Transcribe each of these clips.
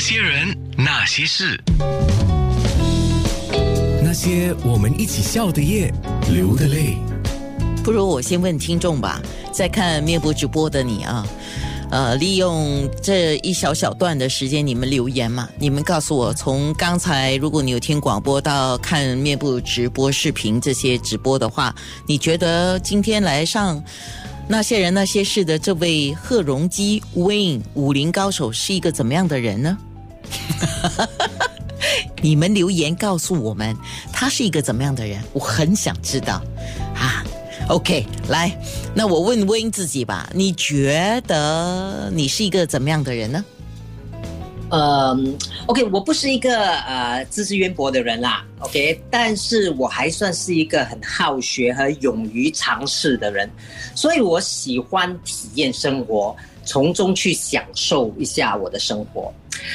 些人，那些事，那些我们一起笑的夜，流的泪。不如我先问听众吧，在看面部直播的你啊，呃，利用这一小小段的时间，你们留言嘛？你们告诉我，从刚才如果你有听广播到看面部直播视频这些直播的话，你觉得今天来上那些人那些事的这位贺荣基 Wayne 武林高手是一个怎么样的人呢？哈哈哈你们留言告诉我们，他是一个怎么样的人？我很想知道啊。OK，来，那我问问自己吧，你觉得你是一个怎么样的人呢？嗯，OK，我不是一个呃知识渊博的人啦，OK，但是我还算是一个很好学和勇于尝试的人，所以我喜欢体验生活，从中去享受一下我的生活。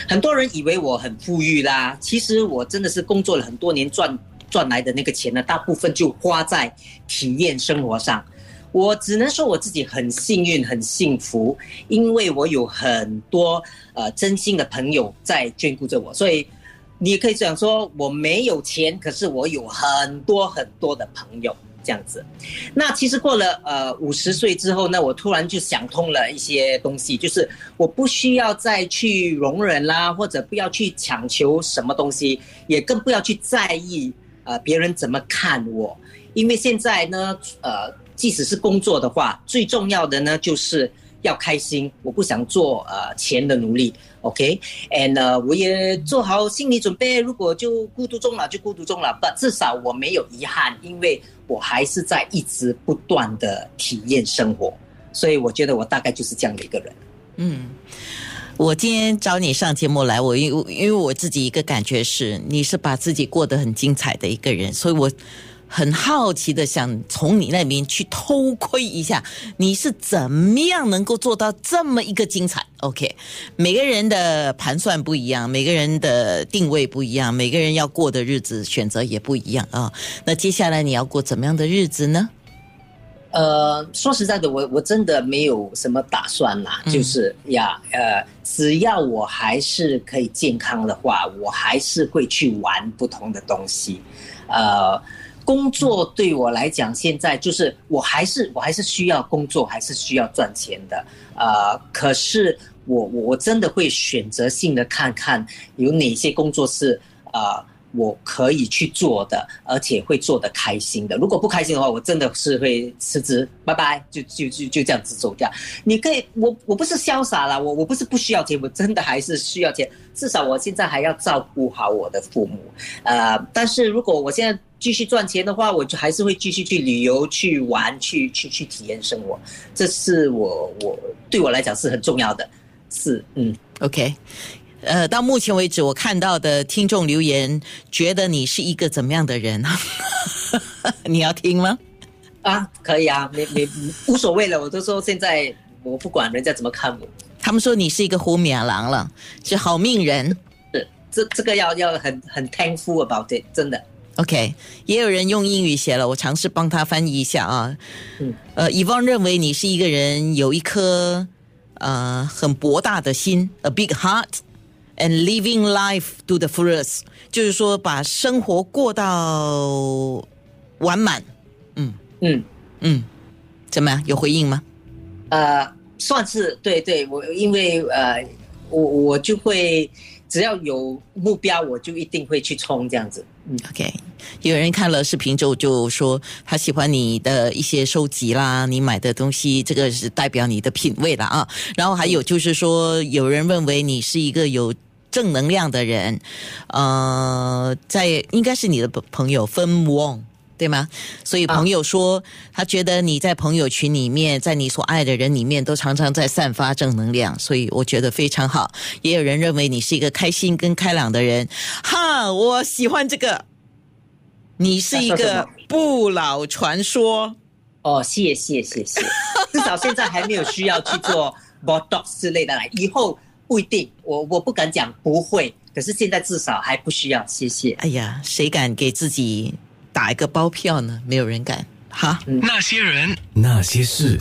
很多人以为我很富裕啦，其实我真的是工作了很多年赚。赚来的那个钱呢，大部分就花在体验生活上。我只能说我自己很幸运、很幸福，因为我有很多呃真心的朋友在眷顾着我。所以你可以这样说，我没有钱，可是我有很多很多的朋友这样子。那其实过了呃五十岁之后呢，我突然就想通了一些东西，就是我不需要再去容忍啦，或者不要去强求什么东西，也更不要去在意。呃，别人怎么看我？因为现在呢，呃，即使是工作的话，最重要的呢就是要开心。我不想做呃钱的奴隶，OK？And 我也做好心理准备，如果就孤独终老就孤独终老，不，至少我没有遗憾，因为我还是在一直不断的体验生活。所以我觉得我大概就是这样的一个人。嗯。我今天找你上节目来，我因因为我自己一个感觉是，你是把自己过得很精彩的一个人，所以我很好奇的想从你那边去偷窥一下，你是怎么样能够做到这么一个精彩？OK，每个人的盘算不一样，每个人的定位不一样，每个人要过的日子选择也不一样啊。那接下来你要过怎么样的日子呢？呃，说实在的，我我真的没有什么打算啦，就是呀，呃，只要我还是可以健康的话，我还是会去玩不同的东西。呃，工作对我来讲，现在就是我还是我还是需要工作，还是需要赚钱的。呃，可是我我我真的会选择性的看看有哪些工作是呃。我可以去做的，而且会做的开心的。如果不开心的话，我真的是会辞职，拜拜，就就就就这样子走掉。你可以，我我不是潇洒了，我我不是不需要钱，我真的还是需要钱。至少我现在还要照顾好我的父母，呃，但是如果我现在继续赚钱的话，我就还是会继续去旅游、去玩、去去去体验生活。这是我我对我来讲是很重要的，是嗯，OK。呃，到目前为止，我看到的听众留言，觉得你是一个怎么样的人？你要听吗？啊，可以啊，没没无所谓了。我都说现在我不管人家怎么看我。他们说你是一个虎面郎了，是好命人。是，这这个要要很很 thankful about it，真的。OK，也有人用英语写了，我尝试帮他翻译一下啊。嗯。呃，以方认为你是一个人有一颗呃很博大的心，a big heart。And living life to the fullest，就是说把生活过到完满。嗯嗯嗯，怎么样？有回应吗？呃，算是对对，我因为呃，我我就会只要有目标，我就一定会去冲这样子。嗯，OK。有人看了视频之后就说他喜欢你的一些收集啦，你买的东西，这个是代表你的品味了啊。然后还有就是说，有人认为你是一个有。正能量的人，呃，在应该是你的朋友分旺，对吗？所以朋友说，他觉得你在朋友群里面，在你所爱的人里面，都常常在散发正能量，所以我觉得非常好。也有人认为你是一个开心跟开朗的人，哈，我喜欢这个。你是一个不老传说。哦，谢谢谢谢，至少现在还没有需要去做 botox 之类的，以后。不一定，我我不敢讲不会，可是现在至少还不需要。谢谢。哎呀，谁敢给自己打一个包票呢？没有人敢。哈，那些人，那些事。